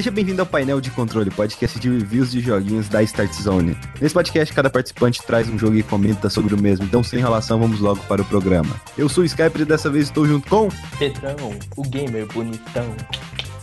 Seja bem-vindo ao painel de controle, podcast de reviews de joguinhos da Start Zone. Nesse podcast, cada participante traz um jogo e comenta sobre o mesmo, então sem enrolação, vamos logo para o programa. Eu sou o Skype e dessa vez estou junto com. Pedrão, o gamer bonitão.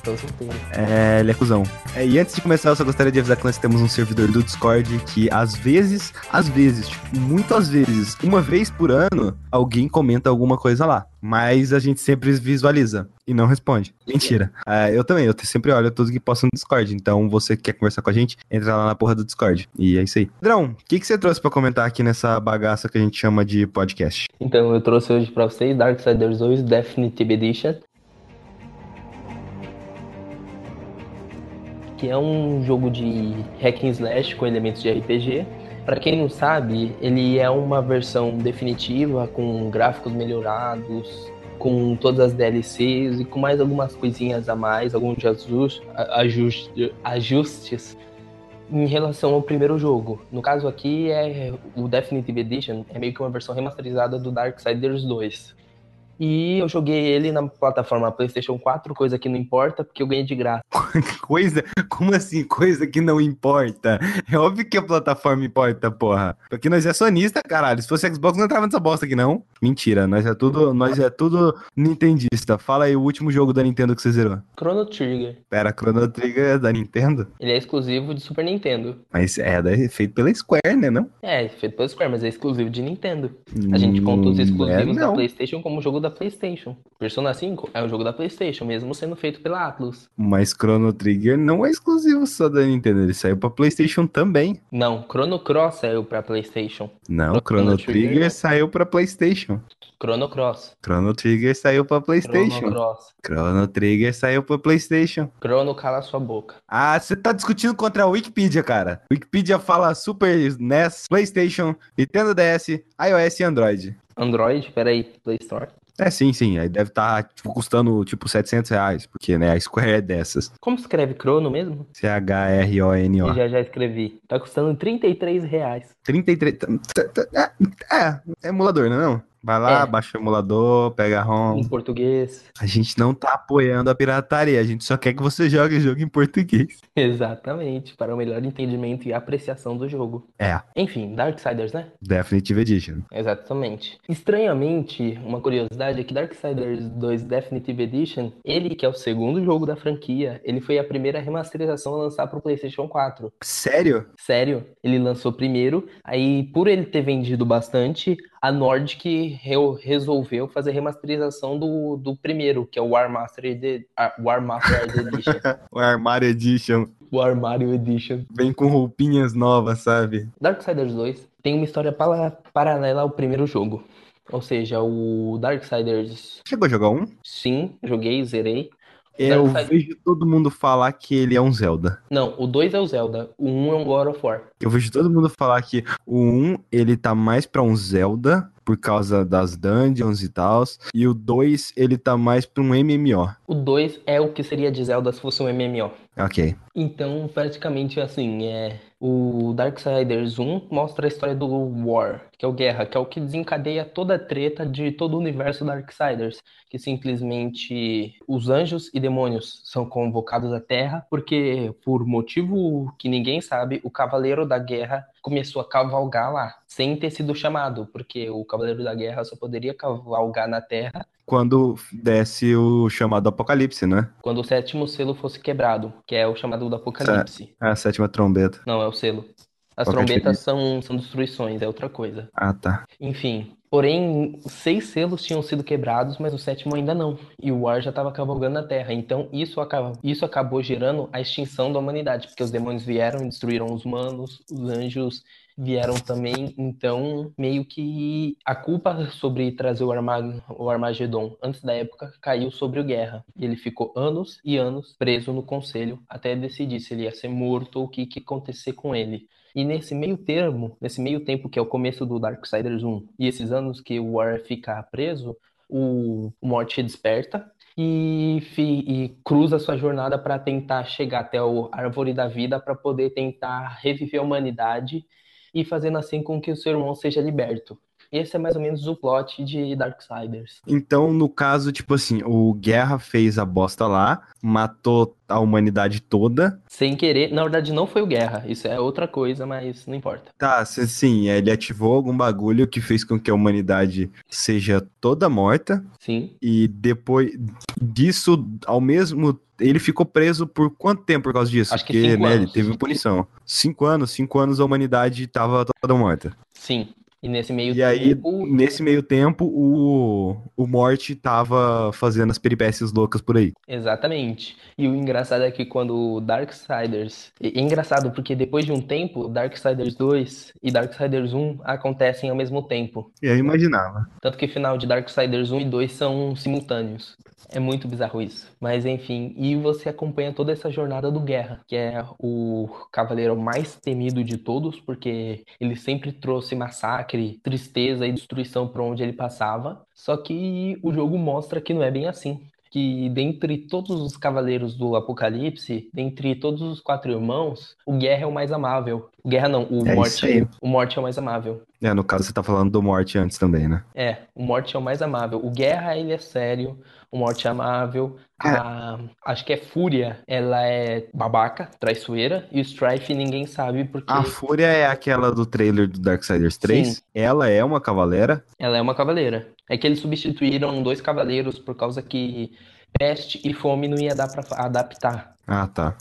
Tô solteiro. É, ele é cuzão. É, e antes de começar, eu só gostaria de avisar que nós temos um servidor do Discord que às vezes, às vezes, tipo, muito às vezes, uma vez por ano, alguém comenta alguma coisa lá. Mas a gente sempre visualiza e não responde. Mentira. É, eu também, eu sempre olho tudo que posta no Discord. Então, você que quer conversar com a gente, entra lá na porra do Discord. E é isso aí. Pedrão, o que, que você trouxe pra comentar aqui nessa bagaça que a gente chama de podcast? Então, eu trouxe hoje pra vocês Darksiders 2 Definitive Edition. Que é um jogo de hack and slash com elementos de RPG. Para quem não sabe, ele é uma versão definitiva com gráficos melhorados, com todas as DLCs e com mais algumas coisinhas a mais, alguns ajustes, ajustes, em relação ao primeiro jogo. No caso aqui é o Definitive Edition, é meio que uma versão remasterizada do Darksiders 2. E eu joguei ele na plataforma PlayStation 4, coisa que não importa, porque eu ganhei de graça. coisa? Como assim? Coisa que não importa? É óbvio que a plataforma importa, porra. Porque nós é sonista, caralho. Se fosse Xbox, não entrava nessa bosta aqui, não. Mentira, nós é tudo, nós é tudo nintendista. Fala aí o último jogo da Nintendo que você zerou. Chrono Trigger. Pera, Chrono Trigger é da Nintendo? Ele é exclusivo de Super Nintendo. Mas é, é feito pela Square, né, não? É, feito pela Square, mas é exclusivo de Nintendo. A gente conta os exclusivos é, da PlayStation como jogo da PlayStation. Persona 5 é um jogo da PlayStation, mesmo sendo feito pela Atlus. Mas Chrono Trigger não é exclusivo só da Nintendo, ele saiu pra PlayStation também. Não, Chrono Cross saiu pra PlayStation. Não, Chrono, Chrono Trigger, Trigger saiu pra PlayStation. Chrono Cross. Chrono Trigger saiu pra PlayStation. Chrono Cross. Chrono Trigger saiu pra PlayStation. Chrono cala sua boca. Ah, você tá discutindo contra a Wikipedia, cara. Wikipedia fala Super NES, PlayStation, Nintendo DS, iOS e Android. Android? Peraí, Play Store. É, sim, sim. Aí deve estar tá, tipo, custando tipo 700 reais, porque né, a Square é dessas. Como escreve Crono mesmo? C-H-R-O-N-O. Já já escrevi. Tá custando 33 reais. 33. É, é, é emulador, não é? Não? Vai lá, é. baixa o emulador, pega a ROM. Em português. A gente não tá apoiando a pirataria, a gente só quer que você jogue o jogo em português. Exatamente, para o melhor entendimento e apreciação do jogo. É. Enfim, Darksiders, né? Definitive Edition. Exatamente. Estranhamente, uma curiosidade é que Darksiders 2 Definitive Edition, ele que é o segundo jogo da franquia, ele foi a primeira remasterização a lançar para o PlayStation 4. Sério? Sério. Ele lançou primeiro, aí por ele ter vendido bastante, a Nordic resolveu fazer remasterização do, do primeiro, que é o War Master, War Master Edition. o Armário Edition. O Armário Edition. Vem com roupinhas novas, sabe? Darksiders 2 tem uma história paralela ao primeiro jogo. Ou seja, o Darksiders. Chegou a jogar um? Sim, joguei, zerei. Eu vejo todo mundo falar que ele é um Zelda. Não, o 2 é o Zelda, o 1 um é um God of War. Eu vejo todo mundo falar que o 1 um, ele tá mais pra um Zelda, por causa das dungeons e tal, e o 2 ele tá mais pra um MMO. O 2 é o que seria de Zelda se fosse um MMO. Ok. Então, praticamente assim, é o Darksiders 1 mostra a história do War, que é o Guerra, que é o que desencadeia toda a treta de todo o universo Darksiders, que simplesmente os anjos e demônios são convocados à Terra, porque por motivo que ninguém sabe, o Cavaleiro da Guerra começou a cavalgar lá, sem ter sido chamado, porque o Cavaleiro da Guerra só poderia cavalgar na Terra quando desce o chamado Apocalipse, né? Quando o sétimo selo fosse quebrado, que é o chamado do Apocalipse. É a sétima trombeta. Não, é o selo. As trombetas são, são destruições, é outra coisa. Ah, tá. Enfim, Porém, seis selos tinham sido quebrados, mas o sétimo ainda não. E o ar já estava cavalgando na Terra. Então, isso, acaba, isso acabou gerando a extinção da humanidade, porque os demônios vieram e destruíram os humanos, os anjos vieram também. Então, meio que a culpa sobre trazer o, Armag o Armagedon antes da época caiu sobre o Guerra. E ele ficou anos e anos preso no conselho até decidir se ele ia ser morto ou o que, que acontecer com ele. E nesse meio termo, nesse meio tempo que é o começo do Darksiders 1 e esses anos que o War fica preso, o, Morte desperta e, e, cruza sua jornada para tentar chegar até o Árvore da Vida para poder tentar reviver a humanidade e fazendo assim com que o seu irmão seja liberto. Esse é mais ou menos o plot de Darksiders. Então, no caso, tipo assim, o Guerra fez a bosta lá, matou a humanidade toda. Sem querer, na verdade não foi o Guerra, isso é outra coisa, mas não importa. Tá, sim, ele ativou algum bagulho que fez com que a humanidade seja toda morta. Sim. E depois disso, ao mesmo ele ficou preso por quanto tempo por causa disso? Acho que Porque, né, ele teve punição. Cinco anos, cinco anos a humanidade tava toda morta. Sim. E nesse meio E aí, tempo. nesse meio tempo, o, o Morte tava fazendo as peripécias loucas por aí. Exatamente. E o engraçado é que quando Darksiders. É engraçado porque depois de um tempo, Darksiders 2 e Darksiders 1 acontecem ao mesmo tempo. Aí eu imaginava. Tanto que o final de Darksiders 1 e 2 são simultâneos. É muito bizarro isso. Mas enfim, e você acompanha toda essa jornada do Guerra, que é o cavaleiro mais temido de todos, porque ele sempre trouxe massacre, tristeza e destruição por onde ele passava. Só que o jogo mostra que não é bem assim. Que dentre todos os cavaleiros do Apocalipse, dentre todos os quatro irmãos, o Guerra é o mais amável. O Guerra não, o É Morte. O Morte é o mais amável. É, no caso você tá falando do Morte antes também, né? É, o Morte é o mais amável. O Guerra, ele é sério. O Morte é amável. A, acho que é Fúria, ela é babaca, traiçoeira. E o Strife ninguém sabe porque A Fúria é aquela do trailer do Darksiders 3. Sim. Ela é uma cavaleira. ela é uma cavaleira. É que eles substituíram dois cavaleiros por causa que peste e fome não ia dar pra adaptar. Ah, tá.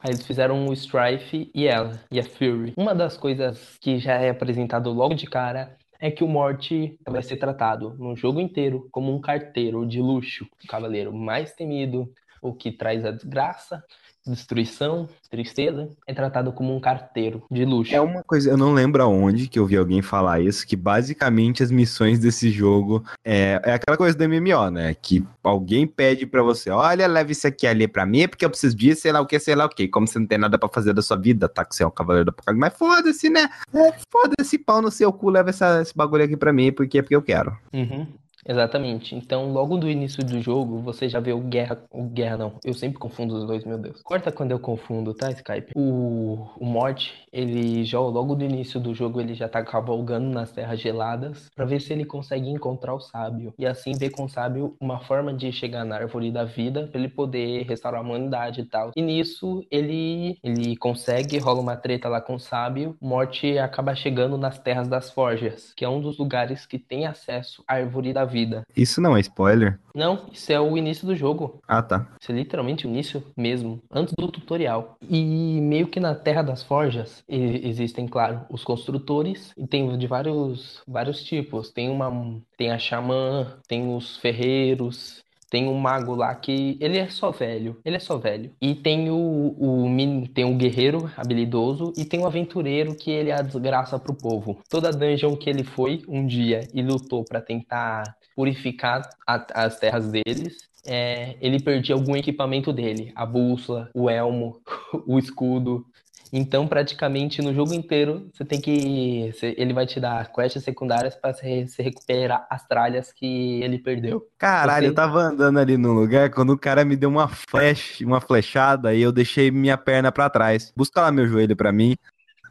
Aí eles fizeram o Strife e ela, e a Fury. Uma das coisas que já é apresentado logo de cara é que o Morte vai ser tratado no jogo inteiro como um carteiro de luxo, o cavaleiro mais temido, o que traz a desgraça, destruição, tristeza, é tratado como um carteiro de luxo. É uma coisa, eu não lembro aonde que eu vi alguém falar isso, que basicamente as missões desse jogo é, é aquela coisa do MMO, né? Que alguém pede pra você, olha, leve isso aqui ali pra mim, porque eu preciso disso, sei lá o que, sei lá o que. Como você não tem nada pra fazer da sua vida, tá? Que você é um cavaleiro do apocalipse. Mas foda-se, né? É, foda-se, pau no seu cu, leva essa- esse bagulho aqui pra mim, porque é porque eu quero. Uhum, exatamente. Então, logo do início do jogo, você já vê o Guerra. O Guerra não. Eu sempre confundo os dois, meu Deus. Corta quando eu confundo, tá, Skype? O, o Morte, ele já, logo do início do jogo, ele já tá cavalgando nas terras geladas pra ver se ele consegue encontrar o sábio. E assim ver com o sábio uma forma de chegar na árvore da vida pra ele poder restaurar a humanidade e tal. E nisso, ele, ele consegue, rola uma treta lá com o sábio. Morte acaba chegando nas terras das forjas, que é um dos lugares que tem acesso à árvore da vida. Isso não é spoiler? Não, isso é o início do jogo. Ah, tá. Isso é literalmente o início mesmo, antes do tutorial. E meio que na Terra das Forjas existem, claro, os construtores e tem de vários vários tipos. Tem uma tem a xamã, tem os ferreiros, tem um mago lá que ele é só velho, ele é só velho. E tem o, o tem o guerreiro habilidoso e tem o aventureiro que ele é a desgraça pro povo. Toda dungeon que ele foi um dia e lutou pra tentar purificar a- as terras deles, é, ele perdia algum equipamento dele, a bússola, o elmo, o escudo. Então, praticamente no jogo inteiro, você tem que. ele vai te dar quests secundárias para você, você recuperar as tralhas que ele perdeu. Caralho, Você- eu tava andando ali no lugar quando o cara me deu uma flash, uma flechada e eu deixei minha perna pra trás. Busca lá meu joelho pra mim.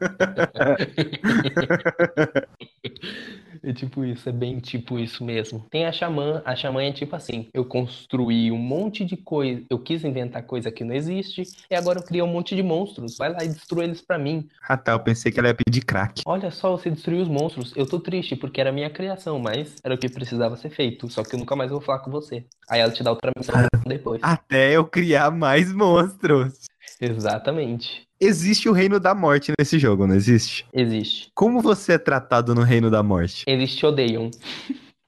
É tipo isso, é bem tipo isso mesmo. Tem a xamã, a xamã é tipo assim: eu construí um monte de coisa, eu quis inventar coisa que não existe, e agora eu criei um monte de monstros. Vai lá e destrua eles pra mim. Ah tá, eu pensei que ela ia pedir crack. Olha só, você destruiu os monstros. Eu tô triste porque era minha criação, mas era o que precisava ser feito. Só que eu nunca mais vou falar com você. Aí ela te dá outra missão depois. Até eu criar mais monstros. Exatamente. Existe o reino da morte nesse jogo, não existe? Existe. Como você é tratado no reino da morte? Eles te odeiam.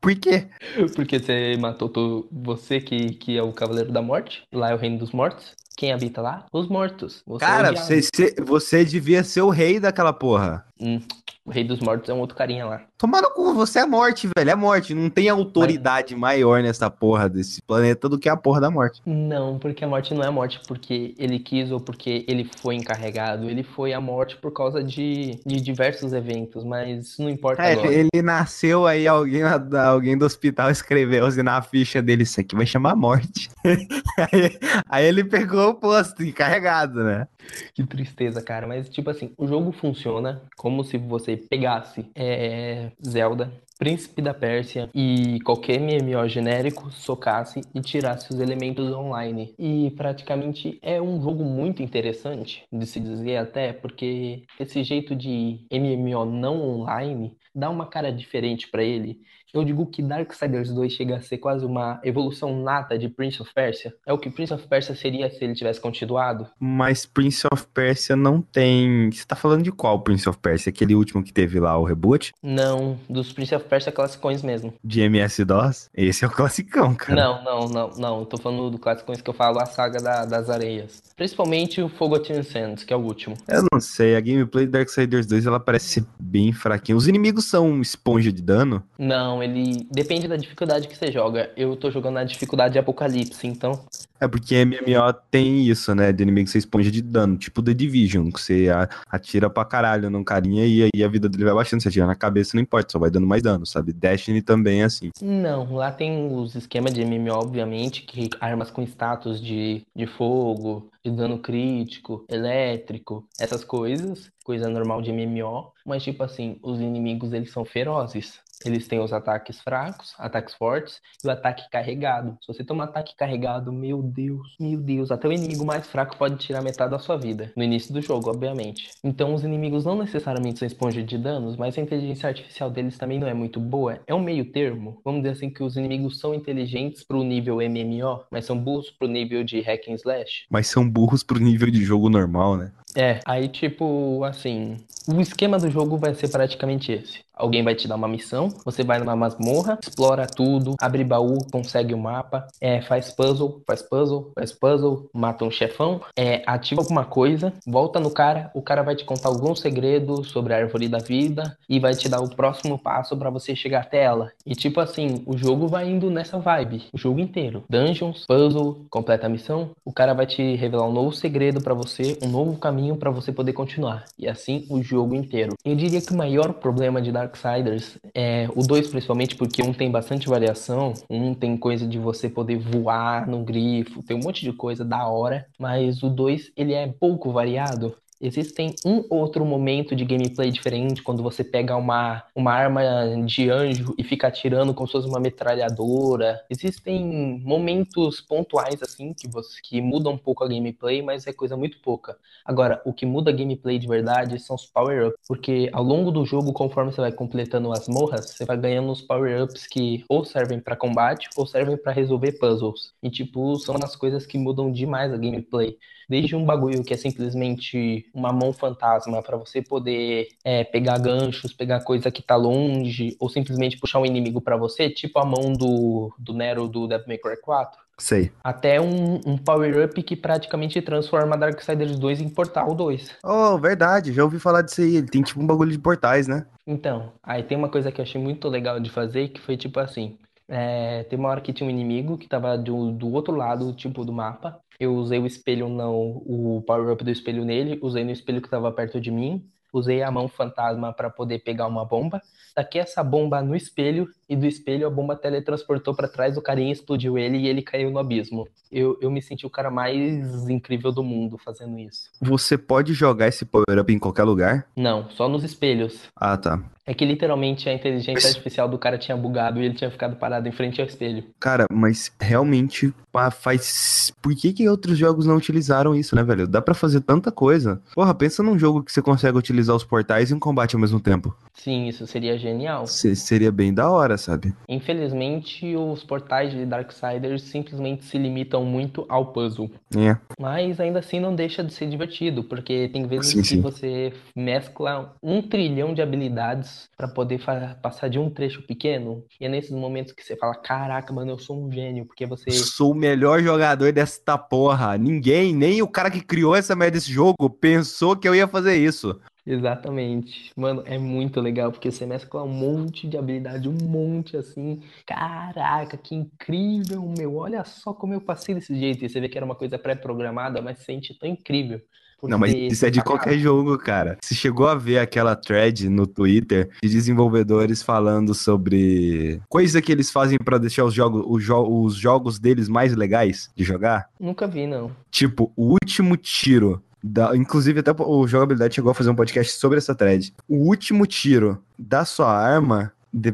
Por quê? Porque você matou to- você que, que é o Cavaleiro da Morte. Lá é o reino dos mortos. Quem habita lá? Os mortos. Você é Cara, você, você- você devia ser o rei daquela porra. Hum, o rei dos mortos é um outro carinha lá. Tomar no cu, você é morte, velho. É morte. Não tem autoridade maior nessa porra desse planeta do que a porra da morte. Não, porque a morte não é a morte porque ele quis ou porque ele foi encarregado. Ele foi a morte por causa de, de diversos eventos, mas isso não importa É, agora. ele nasceu aí, alguém, alguém do hospital escreveu assim na ficha dele, isso aqui vai chamar morte. aí, aí ele pegou o posto encarregado, né? Que tristeza, cara. Mas, tipo assim, o jogo funciona como se você pegasse é, Zelda, Príncipe da Pérsia e qualquer MMO genérico socasse e tirasse os elementos online. E praticamente é um jogo muito interessante de se dizer até, porque esse jeito de MMO não online dá uma cara diferente para ele eu digo que Darksiders 2 chega a ser quase uma evolução nata de Prince of Persia. É o que Prince of Persia seria se ele tivesse continuado. Mas Prince of Persia não tem. Você tá falando de qual Prince of Persia? Aquele último que teve lá o reboot? Não, dos Prince of Persia classicões mesmo. De MS-DOS? Esse é o classicão, cara. Não, não, não, não. tô falando do classicões que eu falo, a saga da, das areias. Principalmente o Forgotten Sands, que é o último. Eu não sei, a gameplay de Darksiders 2 ela parece ser bem fraquinha. Os inimigos são esponja de dano? Não, ele depende da dificuldade que você joga. Eu tô jogando na dificuldade de Apocalipse, então. É porque MMO tem isso, né? De inimigo que você esponja de dano, tipo The Division, que você atira pra caralho num carinha e aí a vida dele vai baixando. Você atira na cabeça, não importa, só vai dando mais dano, sabe? Destiny também é assim. Não, lá tem os esquemas de MMO, obviamente, que armas com status de, de fogo, de dano crítico, elétrico, essas coisas, coisa normal de MMO, mas tipo assim, os inimigos eles são ferozes. Eles têm os ataques fracos, ataques fortes e o ataque carregado. Se você toma um ataque carregado, meu Deus, meu Deus, até o inimigo mais fraco pode tirar metade da sua vida. No início do jogo, obviamente. Então os inimigos não necessariamente são esponja de danos, mas a inteligência artificial deles também não é muito boa. É um meio termo. Vamos dizer assim que os inimigos são inteligentes pro nível MMO, mas são burros pro nível de hack and slash. Mas são burros pro nível de jogo normal, né? É, aí tipo, assim, o esquema do jogo vai ser praticamente esse. Alguém vai te dar uma missão, você vai numa masmorra, explora tudo, abre baú, consegue o mapa, é, faz puzzle, faz puzzle, faz puzzle, mata um chefão, é, ativa alguma coisa, volta no cara, o cara vai te contar algum segredo sobre a árvore da vida e vai te dar o próximo passo para você chegar até ela. E tipo assim, o jogo vai indo nessa vibe, o jogo inteiro. Dungeons, puzzle, completa a missão, o cara vai te revelar um novo segredo para você, um novo caminho para você poder continuar. E assim o jogo inteiro. Eu diria que o maior problema de Dark Darksiders, é, o 2 principalmente porque um tem bastante variação, um tem coisa de você poder voar no grifo, tem um monte de coisa da hora, mas o 2 ele é pouco variado. Existem um outro momento de gameplay diferente quando você pega uma, uma arma de anjo e fica atirando como se fosse uma metralhadora. Existem momentos pontuais assim que você que mudam um pouco a gameplay, mas é coisa muito pouca. Agora, o que muda a gameplay de verdade são os power-ups, porque ao longo do jogo, conforme você vai completando as morras, você vai ganhando os power-ups que ou servem para combate ou servem para resolver puzzles. E tipo, são as coisas que mudam demais a gameplay. Desde um bagulho que é simplesmente uma mão fantasma para você poder é, pegar ganchos, pegar coisa que tá longe, ou simplesmente puxar um inimigo para você, tipo a mão do, do Nero do Devil May Cry 4. Sei. Até um, um power-up que praticamente transforma Darksiders 2 em Portal 2. Oh, verdade, já ouvi falar disso aí. Ele tem tipo um bagulho de portais, né? Então, aí tem uma coisa que eu achei muito legal de fazer, que foi tipo assim. É, tem uma hora que tinha um inimigo que tava do, do outro lado, tipo, do mapa. Eu usei o espelho, não, o power-up do espelho nele, usei no espelho que estava perto de mim, usei a mão fantasma para poder pegar uma bomba. Daqui essa bomba no espelho e do espelho a bomba teletransportou para trás do carinha, explodiu ele e ele caiu no abismo. Eu, eu me senti o cara mais incrível do mundo fazendo isso. Você pode jogar esse power-up em qualquer lugar? Não, só nos espelhos. Ah, tá. É que literalmente a inteligência artificial do cara tinha bugado e ele tinha ficado parado em frente ao espelho. Cara, mas realmente faz. Por que, que outros jogos não utilizaram isso, né, velho? Dá para fazer tanta coisa. Porra, pensa num jogo que você consegue utilizar os portais e um combate ao mesmo tempo. Sim, isso seria genial. Se, seria bem da hora, sabe? Infelizmente, os portais de Darksiders simplesmente se limitam muito ao puzzle. É. Mas ainda assim não deixa de ser divertido, porque tem vezes sim, que sim. você mescla um trilhão de habilidades para poder passar de um trecho pequeno. E é nesses momentos que você fala: Caraca, mano, eu sou um gênio, porque você. Sou o melhor jogador desta porra. Ninguém, nem o cara que criou essa merda desse jogo, pensou que eu ia fazer isso. Exatamente. Mano, é muito legal, porque você mescla um monte de habilidade, um monte assim. Caraca, que incrível, meu. Olha só como eu passei desse jeito. E você vê que era uma coisa pré-programada, mas se sente tão incrível. Não, mas isso é de qualquer jogo, cara. Você chegou a ver aquela thread no Twitter de desenvolvedores falando sobre coisa que eles fazem para deixar os jogos, os, jo os jogos deles mais legais de jogar? Nunca vi, não. Tipo, o último tiro Da, inclusive, até o jogabilidade chegou a fazer um podcast sobre essa thread. O último tiro da sua arma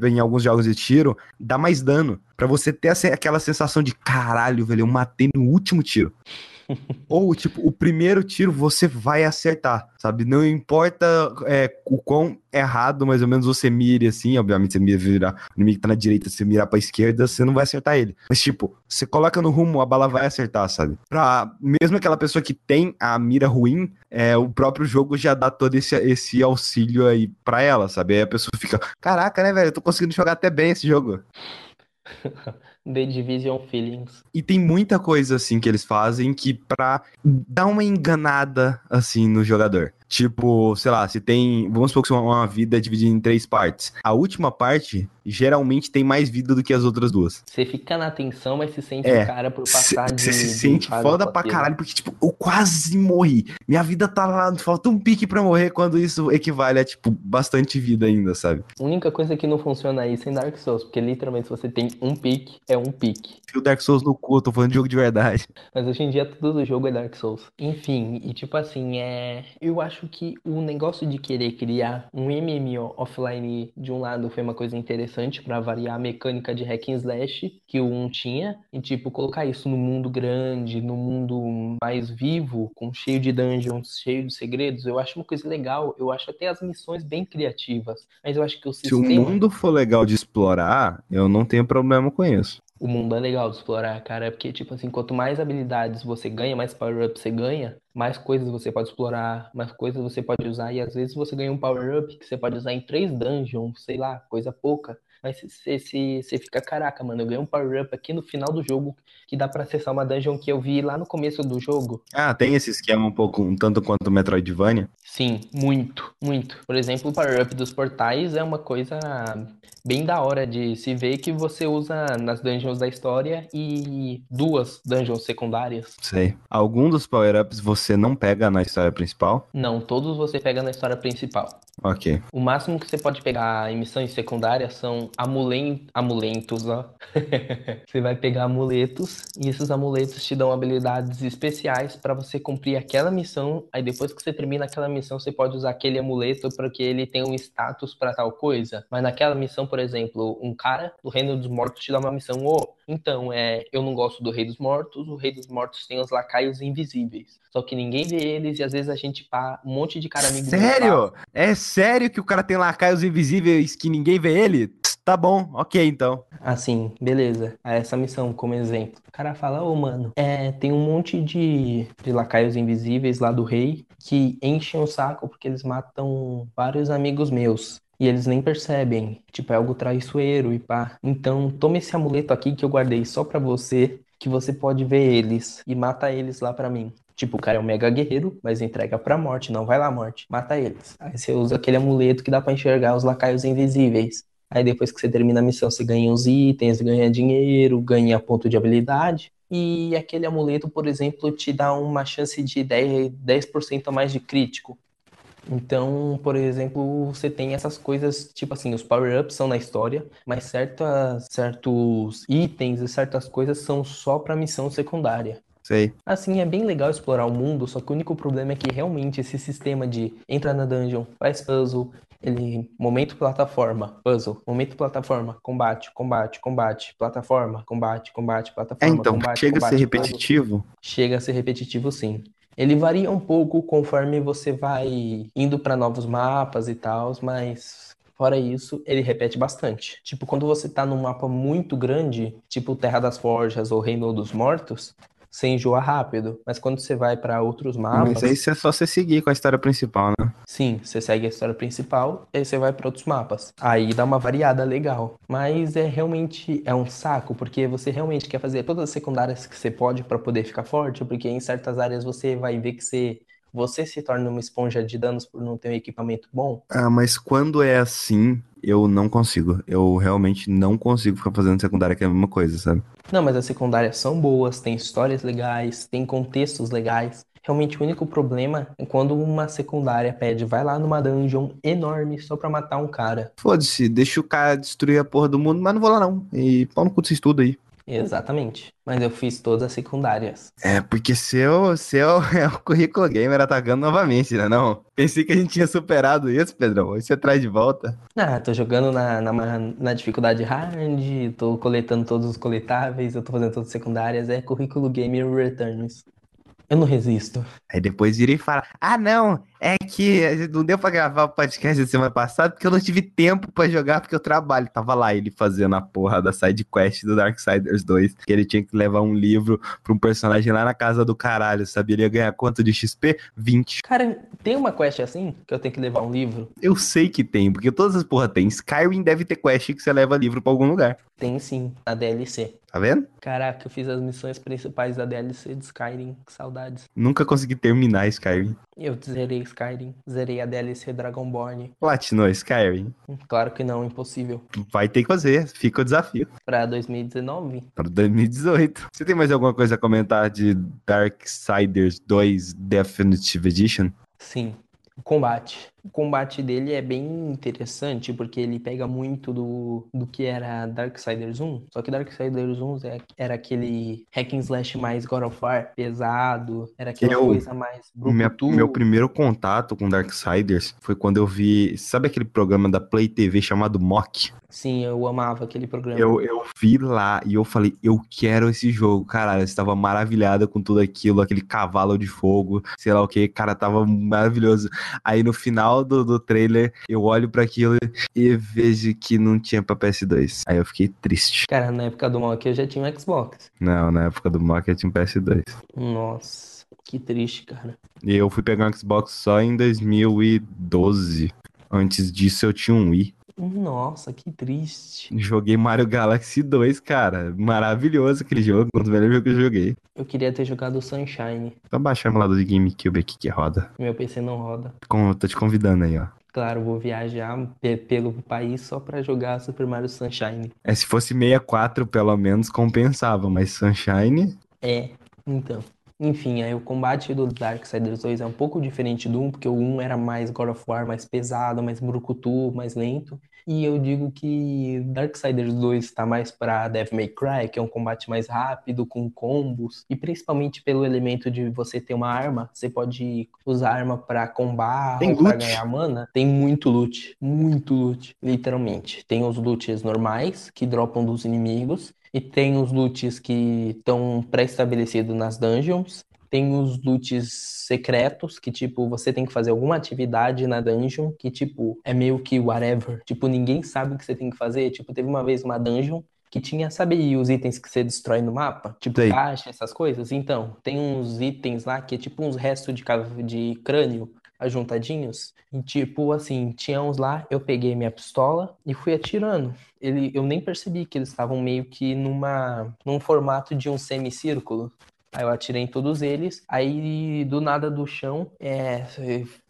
em alguns jogos de tiro, dá mais dano. para você ter aquela sensação de caralho, velho, eu matei no último tiro. Ou, tipo, o primeiro tiro você vai acertar, sabe? Não importa é, o quão errado, mais ou menos, você mire, assim. Obviamente, você mira, virar, o inimigo tá na direita, você mirar pra esquerda, você não vai acertar ele. Mas, tipo, você coloca no rumo, a bala vai acertar, sabe? Pra mesmo aquela pessoa que tem a mira ruim, é, o próprio jogo já dá todo esse, esse auxílio aí pra ela, sabe? Aí a pessoa fica, caraca, né, velho? Eu tô conseguindo jogar até bem esse jogo. The Division Feelings. E tem muita coisa assim que eles fazem que pra dar uma enganada assim no jogador. Tipo, sei lá, se tem. Vamos supor que uma vida é dividida em três partes. A última parte geralmente tem mais vida do que as outras duas. Você fica na atenção, mas se sente é, cara por passar. Você se sente foda pra caralho, porque, tipo, eu quase morri. Minha vida tá lá, falta um pique pra morrer, quando isso equivale a, tipo, bastante vida ainda, sabe? A única coisa que não funciona aí sem Dark Souls, porque literalmente se você tem um pique, é um pique. o Dark Souls no cu, eu tô falando de jogo de verdade. Mas hoje em dia tudo do jogo é Dark Souls. Enfim, e tipo assim, é. Eu acho que o negócio de querer criar um MMO offline de um lado foi uma coisa interessante para variar a mecânica de hack and slash que o 1 tinha e tipo colocar isso no mundo grande, no mundo mais vivo, com cheio de dungeons, cheio de segredos, eu acho uma coisa legal. Eu acho até as missões bem criativas, mas eu acho que o sistema... Se o mundo for legal de explorar, eu não tenho problema com isso o mundo é legal de explorar, cara, porque, tipo assim, quanto mais habilidades você ganha, mais power-up você ganha, mais coisas você pode explorar, mais coisas você pode usar, e às vezes você ganha um power-up que você pode usar em três dungeons, sei lá, coisa pouca. Mas você, fica, caraca, mano, eu ganhei um power-up aqui no final do jogo que dá pra acessar uma dungeon que eu vi lá no começo do jogo. Ah, tem esse esquema um pouco, um tanto quanto Metroidvania? Sim, muito, muito. Por exemplo, o power-up dos portais é uma coisa bem da hora de se ver que você usa nas dungeons da história e duas dungeons secundárias. Sei. Algum dos power-ups você não pega na história principal? Não, todos você pega na história principal. Ok. O máximo que você pode pegar em secundárias são amulen... amulentos, ó. você vai pegar amuletos e esses amuletos te dão habilidades especiais para você cumprir aquela missão. Aí depois que você termina aquela missão, você pode usar aquele amuleto para que ele tenha um status para tal coisa. Mas naquela missão, por exemplo, um cara do Reino dos Mortos te dá uma missão, ô, oh, então, é, eu não gosto do Rei dos Mortos, o Rei dos Mortos tem os lacaios invisíveis. Só que ninguém vê eles e às vezes a gente pá um monte de cara amigo. Sério? É sério que o cara tem lacaios invisíveis que ninguém vê ele? Tá bom, ok então. Assim, beleza. Essa missão, como exemplo. O cara fala, ô oh, mano, é, tem um monte de, de lacaios invisíveis lá do rei que enchem o saco porque eles matam vários amigos meus. E eles nem percebem. Tipo, é algo traiçoeiro e pá. Então, toma esse amuleto aqui que eu guardei só pra você, que você pode ver eles e mata eles lá pra mim. Tipo, o cara é um mega guerreiro, mas entrega pra morte, não vai lá, morte. Mata eles. Aí você usa aquele amuleto que dá para enxergar os lacaios invisíveis. Aí depois que você termina a missão, você ganha os itens, ganha dinheiro, ganha ponto de habilidade. E aquele amuleto, por exemplo, te dá uma chance de 10%, 10 a mais de crítico. Então, por exemplo, você tem essas coisas, tipo assim, os power-ups são na história, mas certas, certos itens e certas coisas são só pra missão secundária. Sei. Assim, é bem legal explorar o mundo, só que o único problema é que realmente esse sistema de entrar na dungeon, faz puzzle, ele momento plataforma, puzzle, momento plataforma, combate, combate, combate, plataforma, combate, combate, plataforma, é, então, combate, chega combate, a ser repetitivo? Puzzle. Chega a ser repetitivo, sim. Ele varia um pouco conforme você vai indo para novos mapas e tal, mas Fora isso, ele repete bastante. Tipo, quando você tá num mapa muito grande, tipo Terra das Forjas ou Reino dos Mortos, você enjoa rápido. Mas quando você vai para outros mapas. Mas aí é só você seguir com a história principal, né? Sim, você segue a história principal e aí você vai para outros mapas. Aí dá uma variada legal. Mas é realmente é um saco, porque você realmente quer fazer todas as secundárias que você pode para poder ficar forte, porque em certas áreas você vai ver que você você se torna uma esponja de danos por não ter um equipamento bom? Ah, mas quando é assim, eu não consigo. Eu realmente não consigo ficar fazendo secundária que é a mesma coisa, sabe? Não, mas as secundárias são boas, tem histórias legais, tem contextos legais. Realmente o único problema é quando uma secundária pede, vai lá numa dungeon enorme só pra matar um cara. Foda-se, deixa o cara destruir a porra do mundo, mas não vou lá não. E pau no cu desse estudo aí. Exatamente. Mas eu fiz todas as secundárias. É, porque seu, seu é o currículo gamer atacando novamente, né não? Pensei que a gente tinha superado isso, Pedrão. Hoje você traz de volta. Ah, tô jogando na, na, na dificuldade hard, tô coletando todos os coletáveis, eu tô fazendo todas as secundárias. É currículo gamer returns. Eu não resisto. Aí depois vira e fala: Ah, não, é que não deu pra gravar o podcast da semana passada porque eu não tive tempo pra jogar porque eu trabalho. Tava lá ele fazendo a porra da side quest do Darksiders 2, que ele tinha que levar um livro pra um personagem lá na casa do caralho, sabe? Ele ia ganhar quanto de XP? 20. Cara, tem uma quest assim que eu tenho que levar um livro? Eu sei que tem, porque todas as porra tem. Skyrim deve ter quest que você leva livro pra algum lugar. Tem sim, na DLC. Tá vendo? Caraca, eu fiz as missões principais da DLC de Skyrim. Que saudades. Nunca consegui terminar Skyrim. Eu zerei Skyrim. Zerei a DLC Dragonborn. Platinou Skyrim? Claro que não, impossível. Vai ter que fazer, fica o desafio. Pra 2019? Pra 2018. Você tem mais alguma coisa a comentar de Darksiders 2 Definitive Edition? Sim. Combate. O combate dele é bem interessante, porque ele pega muito do, do que era Darksiders 1. Só que Darksiders 1 é, era aquele hack and slash mais God of War, pesado, era aquela eu, coisa mais minha, Meu primeiro contato com Darksiders foi quando eu vi, sabe aquele programa da Play TV chamado Mock? Sim, eu amava aquele programa. Eu, eu vi lá e eu falei, eu quero esse jogo. Caralho, eu estava maravilhada com tudo aquilo, aquele cavalo de fogo, sei lá o que, cara, tava maravilhoso. Aí no final final do, do trailer, eu olho para aquilo e vejo que não tinha pra PS2. Aí eu fiquei triste. Cara, na época do Mock eu já tinha um Xbox. Não, na época do Mock eu tinha um PS2. Nossa, que triste, cara. E eu fui pegar um Xbox só em 2012. Antes disso eu tinha um Wii. Nossa, que triste. Joguei Mario Galaxy 2, cara. Maravilhoso aquele jogo. Um dos melhores jogos que eu joguei. Eu queria ter jogado Sunshine. Então baixa o emulador de GameCube aqui que roda. Meu PC não roda. Como tô te convidando aí, ó. Claro, vou viajar pelo país só pra jogar Super Mario Sunshine. É, se fosse 64, pelo menos compensava, mas Sunshine. É, então. Enfim, aí o combate do Darksiders 2 é um pouco diferente do 1, porque o 1 era mais God of War, mais pesado, mais brucutu, mais lento. E eu digo que Darksiders 2 está mais para Devil May Cry, que é um combate mais rápido, com combos, e principalmente pelo elemento de você ter uma arma, você pode usar a arma para combar ou para ganhar mana. Tem muito loot, muito loot, literalmente. Tem os loots normais que dropam dos inimigos, e tem os loots que estão pré-estabelecidos nas dungeons. Tem os loots secretos, que, tipo, você tem que fazer alguma atividade na dungeon, que, tipo, é meio que whatever. Tipo, ninguém sabe o que você tem que fazer. Tipo, teve uma vez uma dungeon que tinha, sabe, os itens que você destrói no mapa? Tipo, Sei. caixa, essas coisas? Então, tem uns itens lá que é tipo uns restos de, de crânio ajuntadinhos. E tipo, assim, tinha uns lá, eu peguei minha pistola e fui atirando. Ele, eu nem percebi que eles estavam meio que numa, num formato de um semicírculo. Aí eu atirei em todos eles. Aí do nada do chão, é,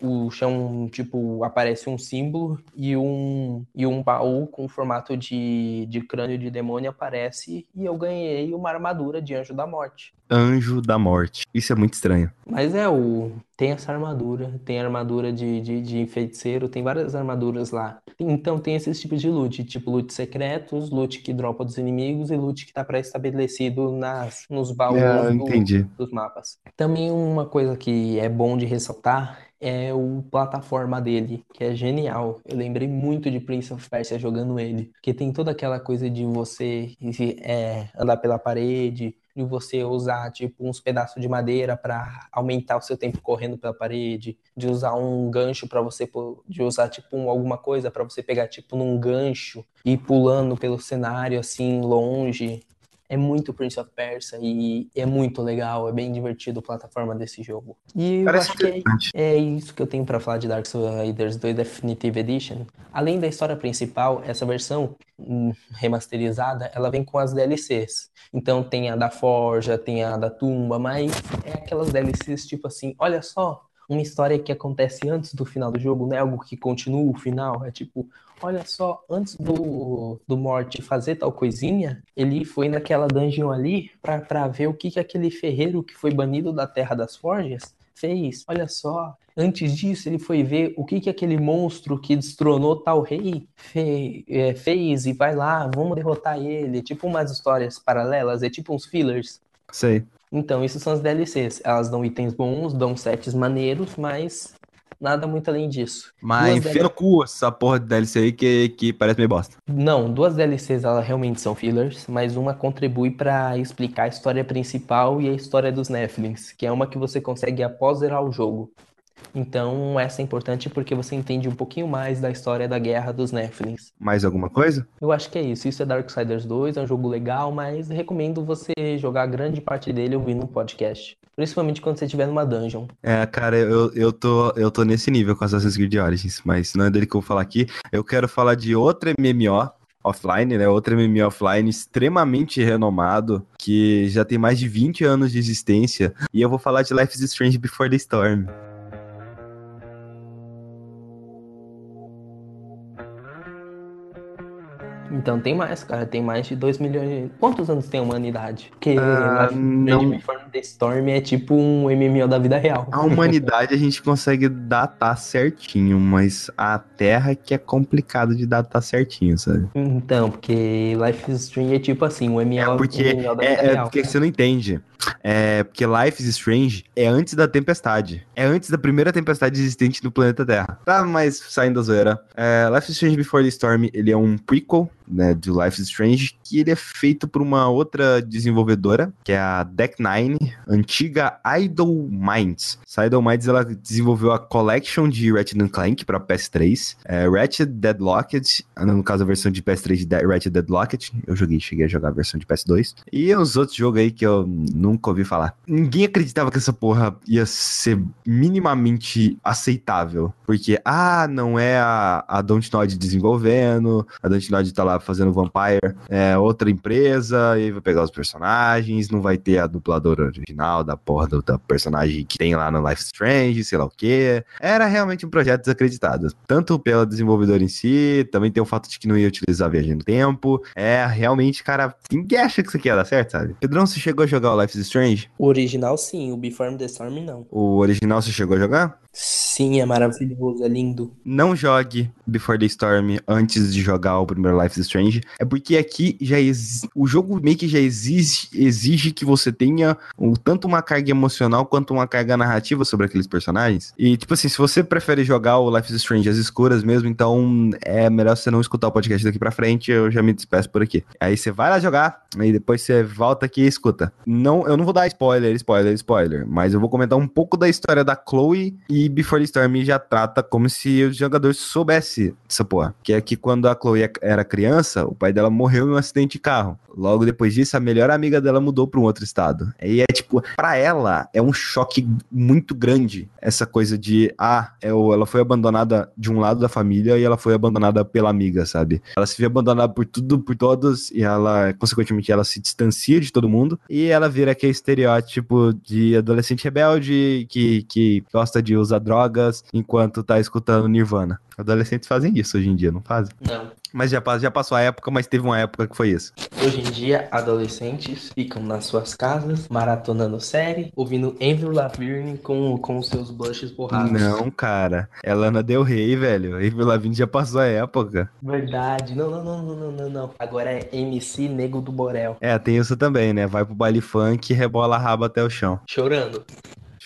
o chão, tipo, aparece um símbolo e um, e um baú com formato de, de crânio de demônio aparece e eu ganhei uma armadura de anjo da morte. Anjo da morte. Isso é muito estranho. Mas é o. Tem essa armadura, tem armadura de, de, de feiticeiro, tem várias armaduras lá. Então tem esses tipos de loot, tipo loot secretos, loot que dropa dos inimigos e loot que tá pré-estabelecido nas, nos baús é, do, dos mapas. Também uma coisa que é bom de ressaltar é o plataforma dele, que é genial. Eu lembrei muito de Prince of Persia jogando ele, porque tem toda aquela coisa de você é, andar pela parede, de você usar tipo uns pedaços de madeira para aumentar o seu tempo correndo pela parede, de usar um gancho para você de usar tipo alguma coisa para você pegar tipo num gancho e ir pulando pelo cenário assim longe. É muito Prince of Persia e é muito legal, é bem divertido a plataforma desse jogo. E eu Parece acho que é, é, isso que eu tenho para falar de Darksiders 2 Definitive Edition. Além da história principal, essa versão hum, remasterizada, ela vem com as DLCs. Então tem a da Forja, tem a da Tumba, mas é aquelas DLCs tipo assim, olha só, uma história que acontece antes do final do jogo, não é algo que continua o final, é tipo, olha só, antes do, do Morte fazer tal coisinha, ele foi naquela dungeon ali pra, pra ver o que, que aquele ferreiro que foi banido da Terra das Forjas fez, olha só. Antes disso, ele foi ver o que que aquele monstro que destronou tal rei fe é, fez e vai lá, vamos derrotar ele. Tipo umas histórias paralelas, é tipo uns fillers. Sei. Então, isso são as DLCs. Elas dão itens bons, dão sets maneiros, mas nada muito além disso. Mas Duas enfia DL no cu essa porra de DLC aí que, que parece meio bosta. Não, duas DLCs elas realmente são fillers, mas uma contribui pra explicar a história principal e a história dos Nephilims, que é uma que você consegue após zerar o jogo. Então, essa é importante porque você entende um pouquinho mais da história da guerra dos Nephilims. Mais alguma coisa? Eu acho que é isso. Isso é Darksiders 2, é um jogo legal, mas recomendo você jogar grande parte dele ouvindo um podcast. Principalmente quando você estiver numa dungeon. É, cara, eu, eu, tô, eu tô nesse nível com Assassin's Creed Origins, mas não é dele que eu vou falar aqui. Eu quero falar de outra MMO offline, né? Outra MMO offline extremamente renomado, que já tem mais de 20 anos de existência. E eu vou falar de Life is Strange Before the Storm. Então tem mais, cara. Tem mais de 2 milhões. Quantos anos tem a humanidade? Porque Ah, Life is não. The Storm é tipo um MMO da vida real. A humanidade a gente consegue datar certinho, mas a Terra que é complicado de datar certinho, sabe? Então, porque Life is Strange é tipo assim, um MMO, É porque, MMO da vida é, é real. porque você não entende. É porque Life is Strange é antes da tempestade. É antes da primeira tempestade existente no planeta Terra. Tá, mas saindo da zoeira. É, Life is Strange Before the Storm, ele é um prequel, né, de Life is Strange, que ele é feito por uma outra desenvolvedora, que é a Deck9, antiga Idle Minds. Essa Idle Minds, ela desenvolveu a collection de Ratchet Clank para PS3, é, Ratchet Deadlocked, no caso a versão de PS3 de Ratchet Deadlocked, eu joguei, cheguei a jogar a versão de PS2, e os outros jogos aí que eu nunca ouvi falar. Ninguém acreditava que essa porra ia ser minimamente aceitável, porque, ah, não é a, a Dontnod desenvolvendo, a Dontnod tá lá fazendo Vampire, é outra empresa, e vai pegar os personagens, não vai ter a dubladora original da porra do, da personagem que tem lá no Life Strange, sei lá o quê. Era realmente um projeto desacreditado, tanto pela desenvolvedora em si, também tem o fato de que não ia utilizar a viagem no tempo. É, realmente, cara, ninguém acha que isso aqui ia dar certo, sabe? Pedrão, você chegou a jogar o Life is Strange? O original sim, o Before the Storm não. O original você chegou a jogar? Sim, é maravilhoso, é lindo. Não jogue Before the Storm antes de jogar o primeiro Life is Strange. É porque aqui já exi- o jogo meio que já exige, exige que você tenha tanto uma carga emocional quanto uma carga narrativa sobre aqueles personagens. E, tipo assim, se você prefere jogar o Life is Strange às escuras mesmo, então é melhor você não escutar o podcast daqui pra frente. Eu já me despeço por aqui. Aí você vai lá jogar, aí depois você volta aqui e escuta. Não, eu não vou dar spoiler, spoiler, spoiler, mas eu vou comentar um pouco da história da Chloe e Before the Storm já trata como se o jogador soubesse dessa porra. Que é que quando a Chloe era criança, o pai dela morreu em um acidente de carro. Logo depois disso, a melhor amiga dela mudou para um outro estado. E é tipo, pra ela, é um choque muito grande essa coisa de, ah, é ela foi abandonada de um lado da família e ela foi abandonada pela amiga, sabe? Ela se vê abandonada por tudo, por todos, e ela, consequentemente, ela se distancia de todo mundo, e ela vira aquele estereótipo de adolescente rebelde que, que gosta de usar drogas enquanto tá escutando Nirvana. Adolescentes fazem isso hoje em dia, não fazem? Não. Mas já, já passou a época, mas teve uma época que foi isso. Hoje em dia, adolescentes ficam nas suas casas, maratonando série, ouvindo Andrew Lavigne com, com os seus blushes borrados. Não, cara. É Lana Del Rey, velho. Avril Lavigne já passou a época. Verdade. Não, não, não, não, não, não, não. Agora é MC Nego do Borel. É, tem isso também, né? Vai pro baile funk e rebola a raba até o chão. Chorando.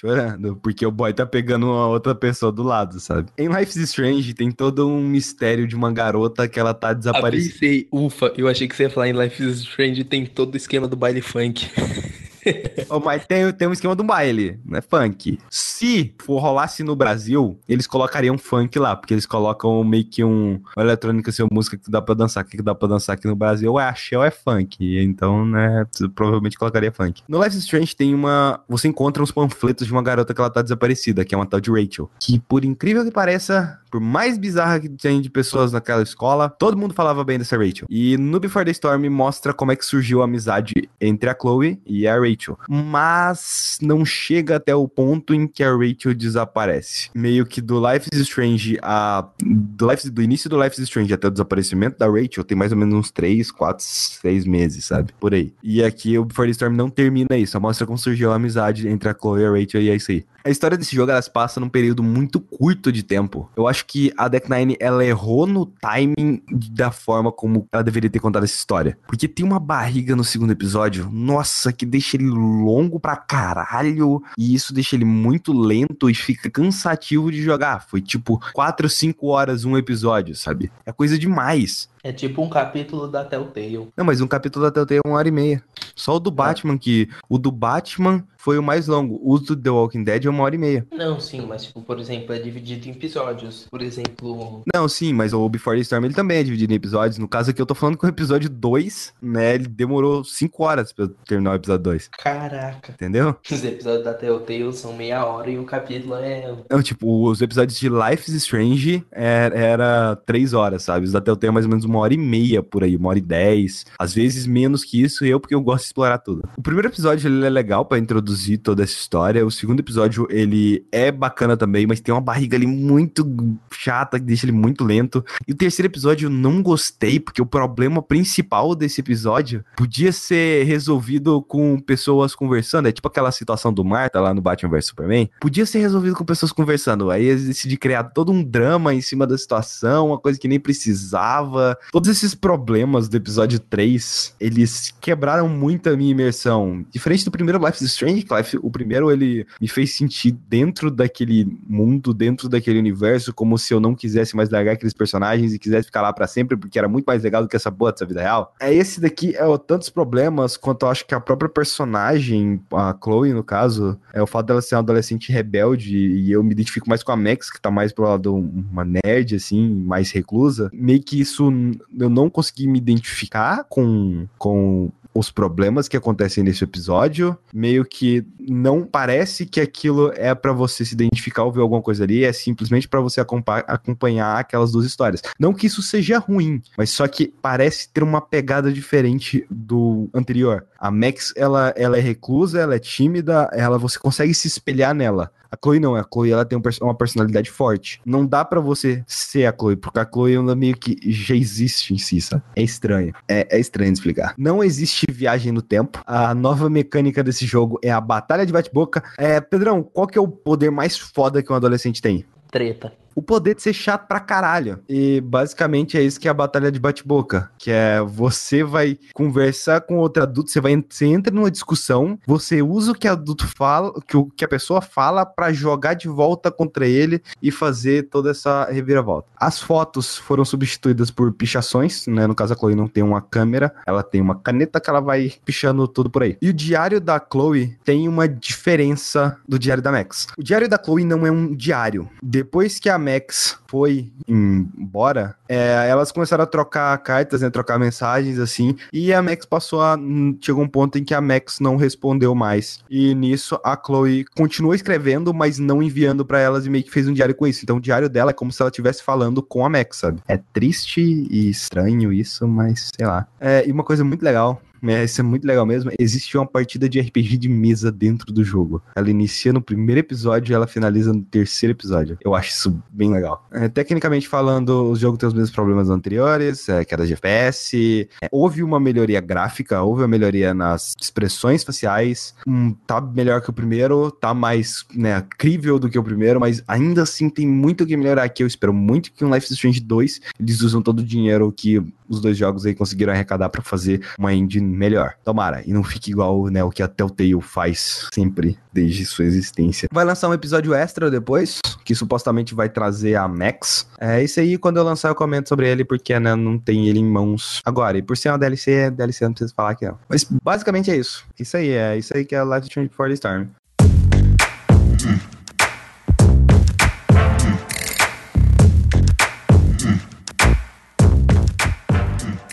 Chorando, porque o boy tá pegando uma outra pessoa do lado, sabe? Em Life is Strange tem todo um mistério de uma garota que ela tá desaparecida. Pensei, ufa, eu achei que você ia falar em Life is Strange tem todo o esquema do baile funk. Ô, mas tem, tem um esquema do baile, não é funk. Se for rolasse no Brasil, eles colocariam funk lá, porque eles colocam meio que um uma eletrônica, assim, música que dá pra dançar. Que dá pra dançar aqui no Brasil é axé ou é funk. Então, né, provavelmente colocaria funk. No Life Strange tem uma... Você encontra uns panfletos de uma garota que ela tá desaparecida, que é uma tal de Rachel. Que, por incrível que pareça, por mais bizarra que tenha de pessoas naquela escola, todo mundo falava bem dessa Rachel. E no Before the Storm mostra como é que surgiu a amizade entre a Chloe e a Rachel. Mas não chega até o ponto em que a Rachel desaparece. Meio que do Life is Strange a. Do, Life, do início do Life is Strange até o desaparecimento da Rachel tem mais ou menos uns 3, 4, 6 meses, sabe? Por aí. E aqui o Before the Storm não termina isso, só mostra como surgiu a amizade entre a Chloe e a Rachel e é isso aí. A história desse jogo, ela se passa num período muito curto de tempo. Eu acho que a Deck Nine, ela errou no timing da forma como ela deveria ter contado essa história. Porque tem uma barriga no segundo episódio, nossa, que deixa ele longo pra caralho, e isso deixa ele muito lento e fica cansativo de jogar. Foi tipo 4, 5 horas um episódio, sabe? É coisa demais. É tipo um capítulo da Telltale. Não, mas um capítulo da Telltale é uma hora e meia. Só o do Batman, que o do Batman foi o mais longo. O do The Walking Dead é uma hora e meia. Não, sim, mas tipo, por exemplo, é dividido em episódios. Por exemplo. Não, sim, mas o Before the Storm ele também é dividido em episódios. No caso aqui eu tô falando que o episódio 2, né, ele demorou 5 horas pra terminar o episódio 2. Caraca. Entendeu? Os episódios da Telltale são meia hora e o capítulo é. Não, tipo, os episódios de Life is Strange era, era 3 horas, sabe? Os da Telltale é mais ou menos uma hora e meia por aí, uma hora e dez. Às vezes menos que isso, eu porque eu gosto de explorar tudo. O primeiro episódio ele é legal para introduzir toda essa história. O segundo episódio ele é bacana também, mas tem uma barriga ali muito chata que deixa ele muito lento. E o terceiro episódio eu não gostei porque o problema principal desse episódio podia ser resolvido com pessoas conversando. É tipo aquela situação do Marta lá no Batman vs Superman. Podia ser resolvido com pessoas conversando. Aí eles decidiram criar todo um drama em cima da situação, uma coisa que nem precisava. Todos esses problemas do episódio 3, eles quebraram muito a minha imersão. Diferente do primeiro Life is Strange, Life, o primeiro ele me fez sentir dentro daquele mundo, dentro daquele universo, como se eu não quisesse mais largar aqueles personagens e quisesse ficar lá para sempre, porque era muito mais legal do que essa boa dessa vida real. É esse daqui é o, tantos problemas quanto eu acho que a própria personagem, a Chloe no caso, é o fato dela ser uma adolescente rebelde e eu me identifico mais com a Max, que tá mais pro lado uma nerd assim, mais reclusa. Meio que isso eu não consegui me identificar com, com os problemas que acontecem nesse episódio, meio que não parece que aquilo é para você se identificar ou ver alguma coisa ali, é simplesmente para você acompanhar aquelas duas histórias. Não que isso seja ruim, mas só que parece ter uma pegada diferente do anterior. A Max, ela, ela é reclusa, ela é tímida, ela você consegue se espelhar nela. A Chloe não, a Chloe ela tem uma personalidade forte. Não dá para você ser a Chloe, porque a Chloe ela meio que já existe em si, sabe? É estranho. É, é estranho de explicar. Não existe viagem no tempo. A nova mecânica desse jogo é a batalha de bate-boca. É, Pedrão, qual que é o poder mais foda que um adolescente tem? Treta o poder de ser chato pra caralho. E basicamente é isso que é a batalha de bate-boca, que é você vai conversar com outro adulto, você vai você entra numa discussão, você usa o que adulto fala, que o que a pessoa fala para jogar de volta contra ele e fazer toda essa reviravolta. As fotos foram substituídas por pichações, né? No caso a Chloe não tem uma câmera, ela tem uma caneta que ela vai pichando tudo por aí. E o diário da Chloe tem uma diferença do diário da Max. O diário da Chloe não é um diário. Depois que a Max foi embora, é, elas começaram a trocar cartas, né, trocar mensagens assim, e a Max passou a. Chegou um ponto em que a Max não respondeu mais. E nisso a Chloe continuou escrevendo, mas não enviando para elas e meio que fez um diário com isso. Então o diário dela é como se ela estivesse falando com a Max, sabe? É triste e estranho isso, mas sei lá. É, e uma coisa muito legal é, isso é muito legal mesmo. Existe uma partida de RPG de mesa dentro do jogo. Ela inicia no primeiro episódio e ela finaliza no terceiro episódio. Eu acho isso bem legal. É, tecnicamente falando, o jogo tem os mesmos problemas anteriores, é, queda de FPS. É, houve uma melhoria gráfica, houve uma melhoria nas expressões faciais. Hum, tá melhor que o primeiro, tá mais né, crível do que o primeiro, mas ainda assim tem muito que melhorar aqui. Eu espero muito que um Life is Strange 2 eles usam todo o dinheiro que os dois jogos aí conseguiram arrecadar para fazer uma engine melhor. Tomara. E não fique igual né, o que a Telltale faz sempre desde sua existência. Vai lançar um episódio extra depois, que supostamente vai trazer a Max. É isso aí, quando eu lançar eu comento sobre ele, porque né, não tem ele em mãos agora. E por ser uma DLC, DLC não precisa falar que não. Mas basicamente é isso. Isso aí, é isso aí que é Life Strange Before the Storm.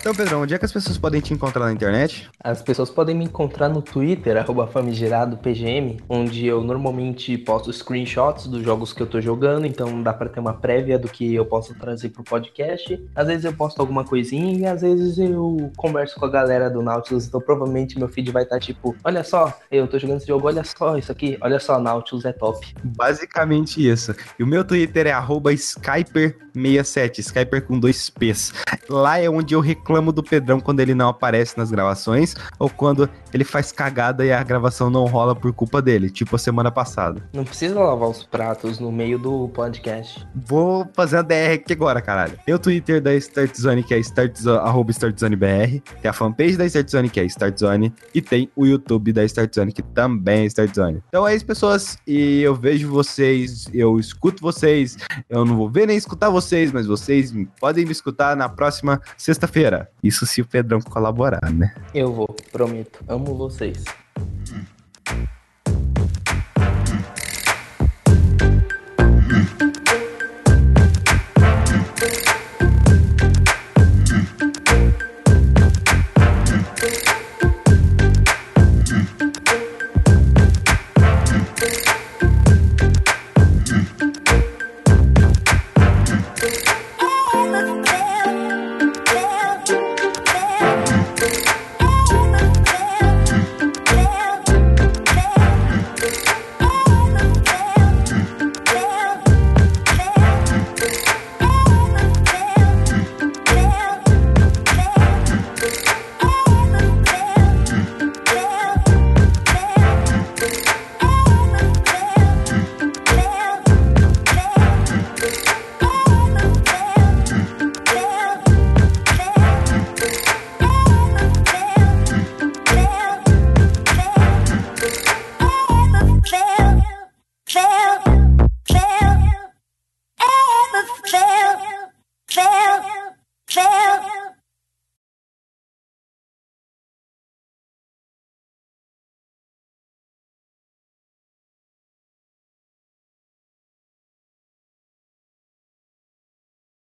Então, Pedrão, onde é que as pessoas podem te encontrar na internet? As pessoas podem me encontrar no Twitter, arroba famigeradopgm, onde eu normalmente posto screenshots dos jogos que eu tô jogando, então dá para ter uma prévia do que eu posso trazer pro podcast. Às vezes eu posto alguma coisinha e às vezes eu converso com a galera do Nautilus, então provavelmente meu feed vai estar tá, tipo, olha só, eu tô jogando esse jogo, olha só isso aqui, olha só, Nautilus é top. Basicamente isso. E o meu Twitter é arroba Skyper67, Skyper com dois P's. Lá é onde eu reclamo reclamo do Pedrão quando ele não aparece nas gravações ou quando ele faz cagada e a gravação não rola por culpa dele, tipo a semana passada. Não precisa lavar os pratos no meio do podcast. Vou fazer a DR aqui agora, caralho. Tem o Twitter da Start Zone, que é start, arroba StartZoneBR. Tem a fanpage da Start Zone, que é Start Zone. E tem o YouTube da Start Zone, que também é Start Zone. Então é isso, pessoas. E eu vejo vocês, eu escuto vocês. Eu não vou ver nem escutar vocês, mas vocês podem me escutar na próxima sexta-feira. Isso se o Pedrão colaborar, né? Eu vou, prometo. Amo vocês. Hum.